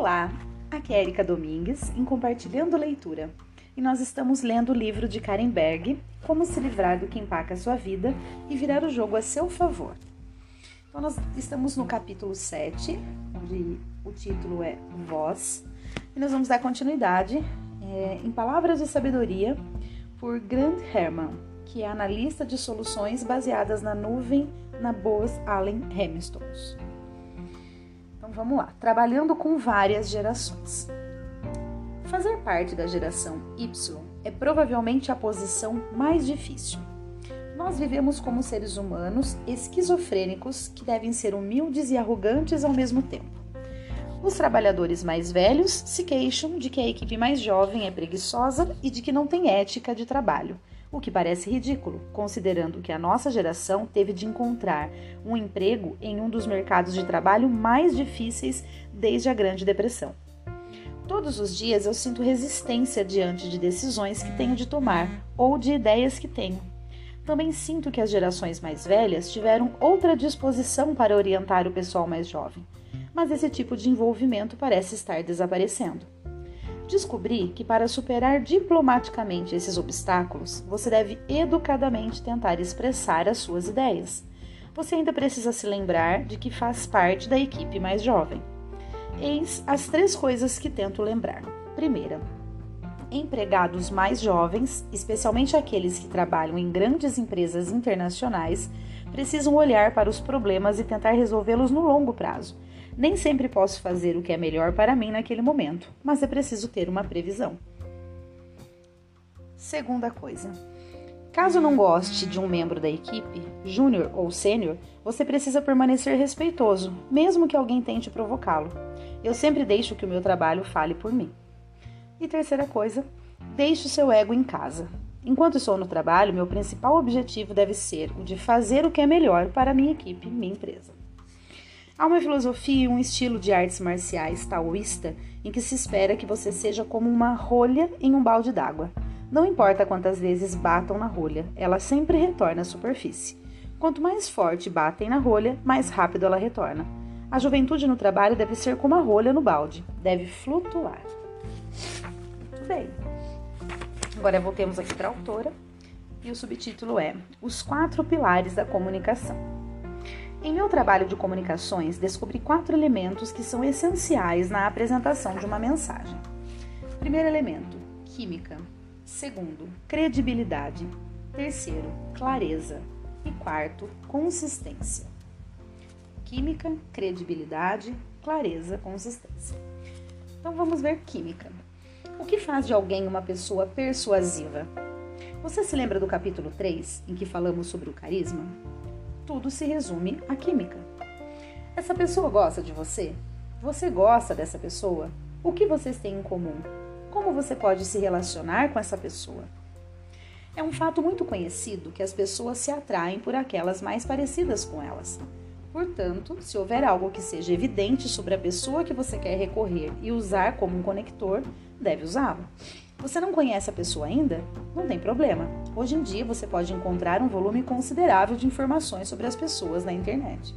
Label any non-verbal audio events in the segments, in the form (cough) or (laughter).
Olá, aqui é Erika Domingues em Compartilhando Leitura e nós estamos lendo o livro de Karen Berg, Como se livrar do que empaca a sua vida e virar o jogo a seu favor. Então, nós estamos no capítulo 7, onde o título é Voz, e nós vamos dar continuidade é, em Palavras de Sabedoria por Grant Herman, que é analista de soluções baseadas na nuvem na Bose Allen Hamiltons. Então vamos lá, trabalhando com várias gerações. Fazer parte da geração Y é provavelmente a posição mais difícil. Nós vivemos como seres humanos esquizofrênicos que devem ser humildes e arrogantes ao mesmo tempo. Os trabalhadores mais velhos se queixam de que a equipe mais jovem é preguiçosa e de que não tem ética de trabalho, o que parece ridículo, considerando que a nossa geração teve de encontrar um emprego em um dos mercados de trabalho mais difíceis desde a Grande Depressão. Todos os dias eu sinto resistência diante de decisões que tenho de tomar ou de ideias que tenho. Também sinto que as gerações mais velhas tiveram outra disposição para orientar o pessoal mais jovem, mas esse tipo de envolvimento parece estar desaparecendo. Descobri que para superar diplomaticamente esses obstáculos, você deve educadamente tentar expressar as suas ideias. Você ainda precisa se lembrar de que faz parte da equipe mais jovem. Eis as três coisas que tento lembrar. Primeira, empregados mais jovens, especialmente aqueles que trabalham em grandes empresas internacionais, precisam olhar para os problemas e tentar resolvê-los no longo prazo nem sempre posso fazer o que é melhor para mim naquele momento, mas é preciso ter uma previsão. Segunda coisa. Caso não goste de um membro da equipe, júnior ou sênior, você precisa permanecer respeitoso, mesmo que alguém tente provocá-lo. Eu sempre deixo que o meu trabalho fale por mim. E terceira coisa, deixe o seu ego em casa. Enquanto estou no trabalho, meu principal objetivo deve ser o de fazer o que é melhor para a minha equipe, minha empresa. Há uma filosofia e um estilo de artes marciais taoísta em que se espera que você seja como uma rolha em um balde d'água. Não importa quantas vezes batam na rolha, ela sempre retorna à superfície. Quanto mais forte batem na rolha, mais rápido ela retorna. A juventude no trabalho deve ser como a rolha no balde, deve flutuar. Bem. Agora voltemos aqui para a autora e o subtítulo é Os Quatro Pilares da Comunicação. Em meu trabalho de comunicações, descobri quatro elementos que são essenciais na apresentação de uma mensagem. Primeiro elemento: química. Segundo, credibilidade. Terceiro, clareza. E quarto, consistência. Química, credibilidade, clareza, consistência. Então vamos ver química. O que faz de alguém uma pessoa persuasiva? Você se lembra do capítulo 3, em que falamos sobre o carisma? Tudo se resume à química. Essa pessoa gosta de você? Você gosta dessa pessoa? O que vocês têm em comum? Como você pode se relacionar com essa pessoa? É um fato muito conhecido que as pessoas se atraem por aquelas mais parecidas com elas. Portanto, se houver algo que seja evidente sobre a pessoa que você quer recorrer e usar como um conector, deve usá-lo. Você não conhece a pessoa ainda? Não tem problema. Hoje em dia você pode encontrar um volume considerável de informações sobre as pessoas na internet.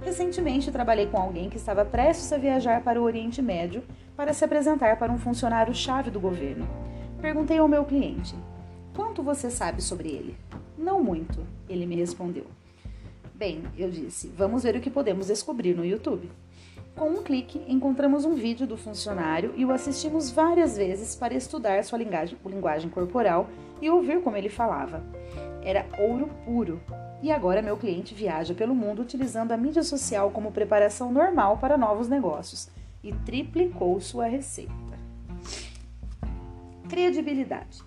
Recentemente trabalhei com alguém que estava prestes a viajar para o Oriente Médio para se apresentar para um funcionário-chave do governo. Perguntei ao meu cliente: Quanto você sabe sobre ele? Não muito, ele me respondeu. Bem, eu disse, vamos ver o que podemos descobrir no YouTube. Com um clique, encontramos um vídeo do funcionário e o assistimos várias vezes para estudar sua linguagem, linguagem corporal e ouvir como ele falava. Era ouro puro. E agora meu cliente viaja pelo mundo utilizando a mídia social como preparação normal para novos negócios e triplicou sua receita. Credibilidade.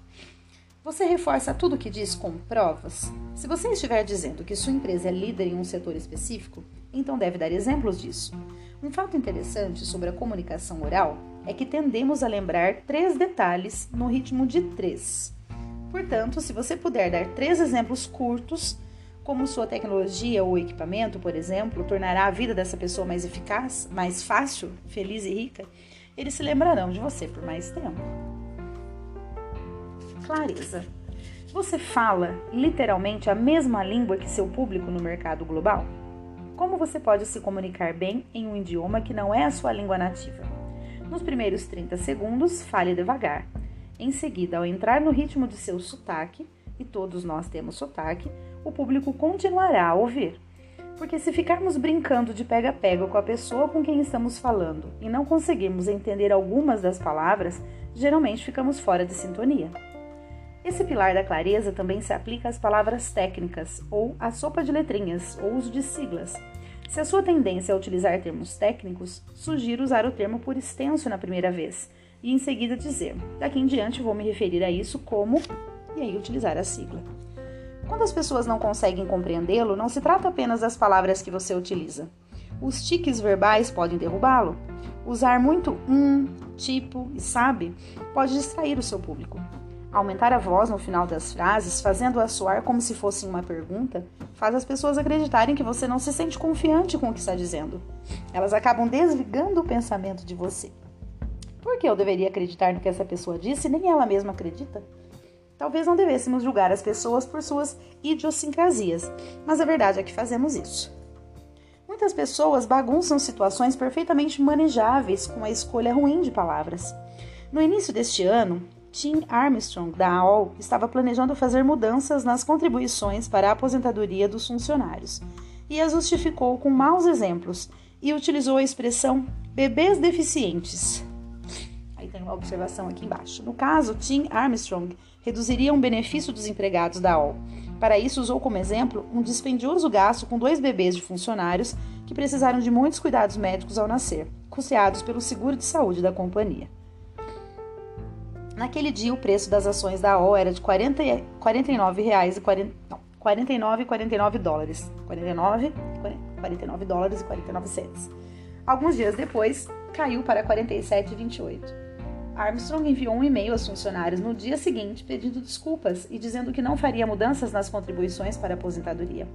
Você reforça tudo o que diz com provas? Se você estiver dizendo que sua empresa é líder em um setor específico, então deve dar exemplos disso. Um fato interessante sobre a comunicação oral é que tendemos a lembrar três detalhes no ritmo de três. Portanto, se você puder dar três exemplos curtos, como sua tecnologia ou equipamento, por exemplo, tornará a vida dessa pessoa mais eficaz, mais fácil, feliz e rica, eles se lembrarão de você por mais tempo. Clareza. Você fala literalmente a mesma língua que seu público no mercado global? Como você pode se comunicar bem em um idioma que não é a sua língua nativa? Nos primeiros 30 segundos, fale devagar. Em seguida, ao entrar no ritmo de seu sotaque, e todos nós temos sotaque, o público continuará a ouvir. Porque se ficarmos brincando de pega-pega com a pessoa com quem estamos falando e não conseguirmos entender algumas das palavras, geralmente ficamos fora de sintonia. Esse pilar da clareza também se aplica às palavras técnicas ou à sopa de letrinhas ou uso de siglas. Se a sua tendência é utilizar termos técnicos, sugiro usar o termo por extenso na primeira vez e em seguida dizer: daqui em diante vou me referir a isso como e aí utilizar a sigla. Quando as pessoas não conseguem compreendê-lo, não se trata apenas das palavras que você utiliza. Os tiques verbais podem derrubá-lo. Usar muito um, tipo e sabe pode distrair o seu público. Aumentar a voz no final das frases, fazendo-a soar como se fosse uma pergunta, faz as pessoas acreditarem que você não se sente confiante com o que está dizendo. Elas acabam desligando o pensamento de você. Por que eu deveria acreditar no que essa pessoa disse nem ela mesma acredita? Talvez não devêssemos julgar as pessoas por suas idiosincrasias, mas a verdade é que fazemos isso. Muitas pessoas bagunçam situações perfeitamente manejáveis com a escolha ruim de palavras. No início deste ano, Tim Armstrong, da AOL, estava planejando fazer mudanças nas contribuições para a aposentadoria dos funcionários e as justificou com maus exemplos e utilizou a expressão bebês deficientes. Aí tem uma observação aqui embaixo. No caso, Tim Armstrong reduziria um benefício dos empregados da AOL. Para isso, usou como exemplo um dispendioso gasto com dois bebês de funcionários que precisaram de muitos cuidados médicos ao nascer, custeados pelo seguro de saúde da companhia. Naquele dia, o preço das ações da AOL era de 40, 49 reais e 40, não, 49 e 49 dólares. 49, 49 dólares e 49 cents. Alguns dias depois, caiu para 47,28. Armstrong enviou um e-mail aos funcionários no dia seguinte pedindo desculpas e dizendo que não faria mudanças nas contribuições para a aposentadoria.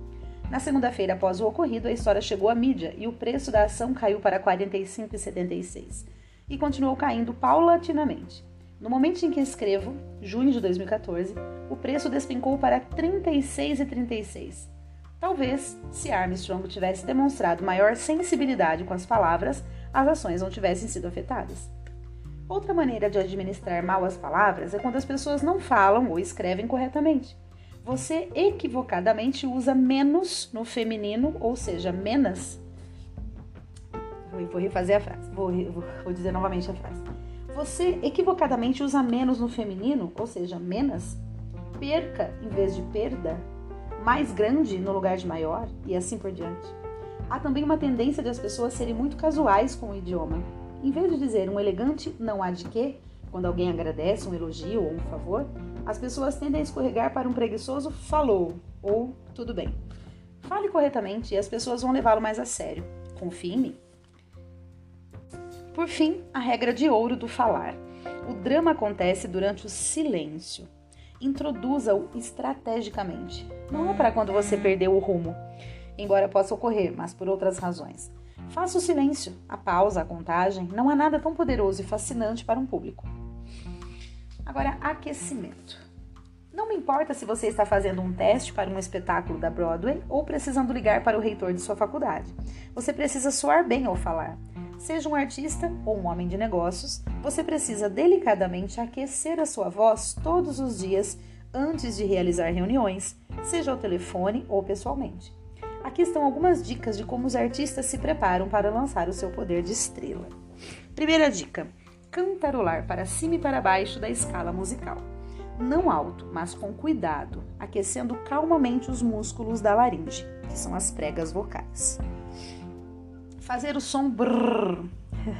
Na segunda-feira após o ocorrido, a história chegou à mídia e o preço da ação caiu para 45,76 e continuou caindo paulatinamente. No momento em que escrevo, junho de 2014, o preço despencou para 36,36. Talvez, se Armstrong tivesse demonstrado maior sensibilidade com as palavras, as ações não tivessem sido afetadas. Outra maneira de administrar mal as palavras é quando as pessoas não falam ou escrevem corretamente. Você equivocadamente usa menos no feminino, ou seja, menos. Vou refazer a frase, vou, vou, vou dizer novamente a frase. Você equivocadamente usa menos no feminino, ou seja, menos, perca em vez de perda, mais grande no lugar de maior e assim por diante. Há também uma tendência de as pessoas serem muito casuais com o idioma. Em vez de dizer um elegante não há de quê, quando alguém agradece um elogio ou um favor, as pessoas tendem a escorregar para um preguiçoso falou ou tudo bem. Fale corretamente e as pessoas vão levá-lo mais a sério. Confie em mim. Por fim, a regra de ouro do falar. O drama acontece durante o silêncio. Introduza-o estrategicamente. Não é para quando você perdeu o rumo, embora possa ocorrer, mas por outras razões. Faça o silêncio, a pausa, a contagem. Não há nada tão poderoso e fascinante para um público. Agora, aquecimento. Não me importa se você está fazendo um teste para um espetáculo da Broadway ou precisando ligar para o reitor de sua faculdade. Você precisa soar bem ao falar. Seja um artista ou um homem de negócios, você precisa delicadamente aquecer a sua voz todos os dias antes de realizar reuniões, seja ao telefone ou pessoalmente. Aqui estão algumas dicas de como os artistas se preparam para lançar o seu poder de estrela. Primeira dica: cantarolar para cima e para baixo da escala musical. Não alto, mas com cuidado, aquecendo calmamente os músculos da laringe, que são as pregas vocais. Fazer o som brrr.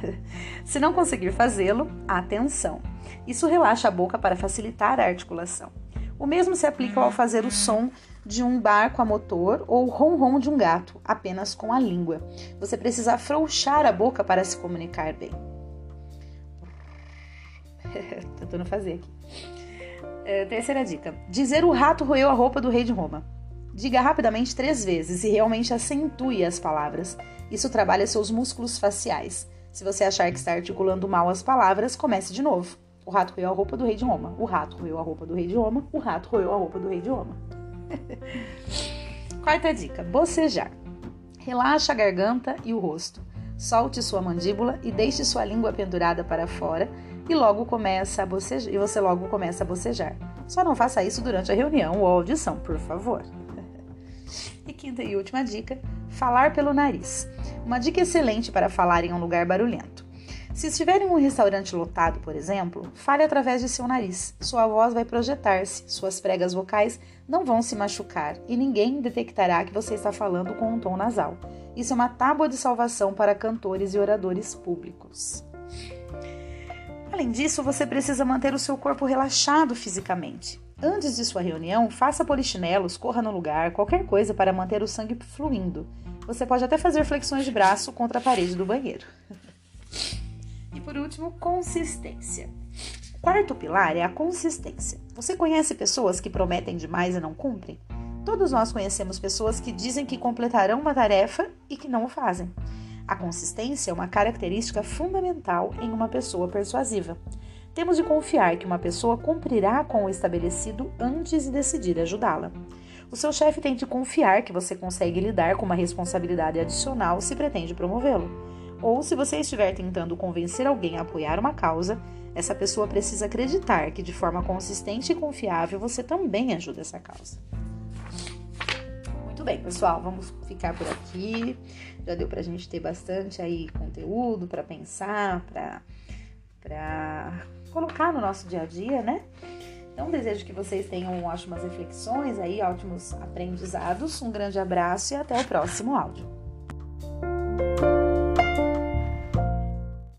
(laughs) Se não conseguir fazê-lo, atenção. Isso relaxa a boca para facilitar a articulação. O mesmo se aplica ao fazer o som de um barco a motor ou ronron de um gato, apenas com a língua. Você precisa afrouxar a boca para se comunicar bem. (laughs) Tentando fazer aqui. É, terceira dica: dizer o rato roeu a roupa do rei de Roma. Diga rapidamente três vezes e realmente acentue as palavras. Isso trabalha seus músculos faciais. Se você achar que está articulando mal as palavras, comece de novo. O rato roeu a roupa do rei de Roma. O rato roeu a roupa do rei de Roma. O rato roeu a roupa do rei de Roma. (laughs) Quarta dica: bocejar. Relaxa a garganta e o rosto. Solte sua mandíbula e deixe sua língua pendurada para fora e logo começa a bocejar, e você logo começa a bocejar. Só não faça isso durante a reunião ou audição, por favor. E quinta e última dica: falar pelo nariz. Uma dica excelente para falar em um lugar barulhento. Se estiver em um restaurante lotado, por exemplo, fale através de seu nariz. Sua voz vai projetar-se, suas pregas vocais não vão se machucar e ninguém detectará que você está falando com um tom nasal. Isso é uma tábua de salvação para cantores e oradores públicos. Além disso, você precisa manter o seu corpo relaxado fisicamente. Antes de sua reunião, faça polichinelos, corra no lugar, qualquer coisa para manter o sangue fluindo. Você pode até fazer flexões de braço contra a parede do banheiro. e por último, consistência. Quarto pilar é a consistência. Você conhece pessoas que prometem demais e não cumprem? Todos nós conhecemos pessoas que dizem que completarão uma tarefa e que não o fazem. A consistência é uma característica fundamental em uma pessoa persuasiva. Temos de confiar que uma pessoa cumprirá com o estabelecido antes de decidir ajudá-la. O seu chefe tem de confiar que você consegue lidar com uma responsabilidade adicional se pretende promovê-lo. Ou se você estiver tentando convencer alguém a apoiar uma causa, essa pessoa precisa acreditar que de forma consistente e confiável você também ajuda essa causa. Muito bem, pessoal, vamos ficar por aqui. Já deu pra gente ter bastante aí conteúdo para pensar, para colocar no nosso dia a dia, né? Então, desejo que vocês tenham ótimas reflexões aí, ótimos aprendizados. Um grande abraço e até o próximo áudio.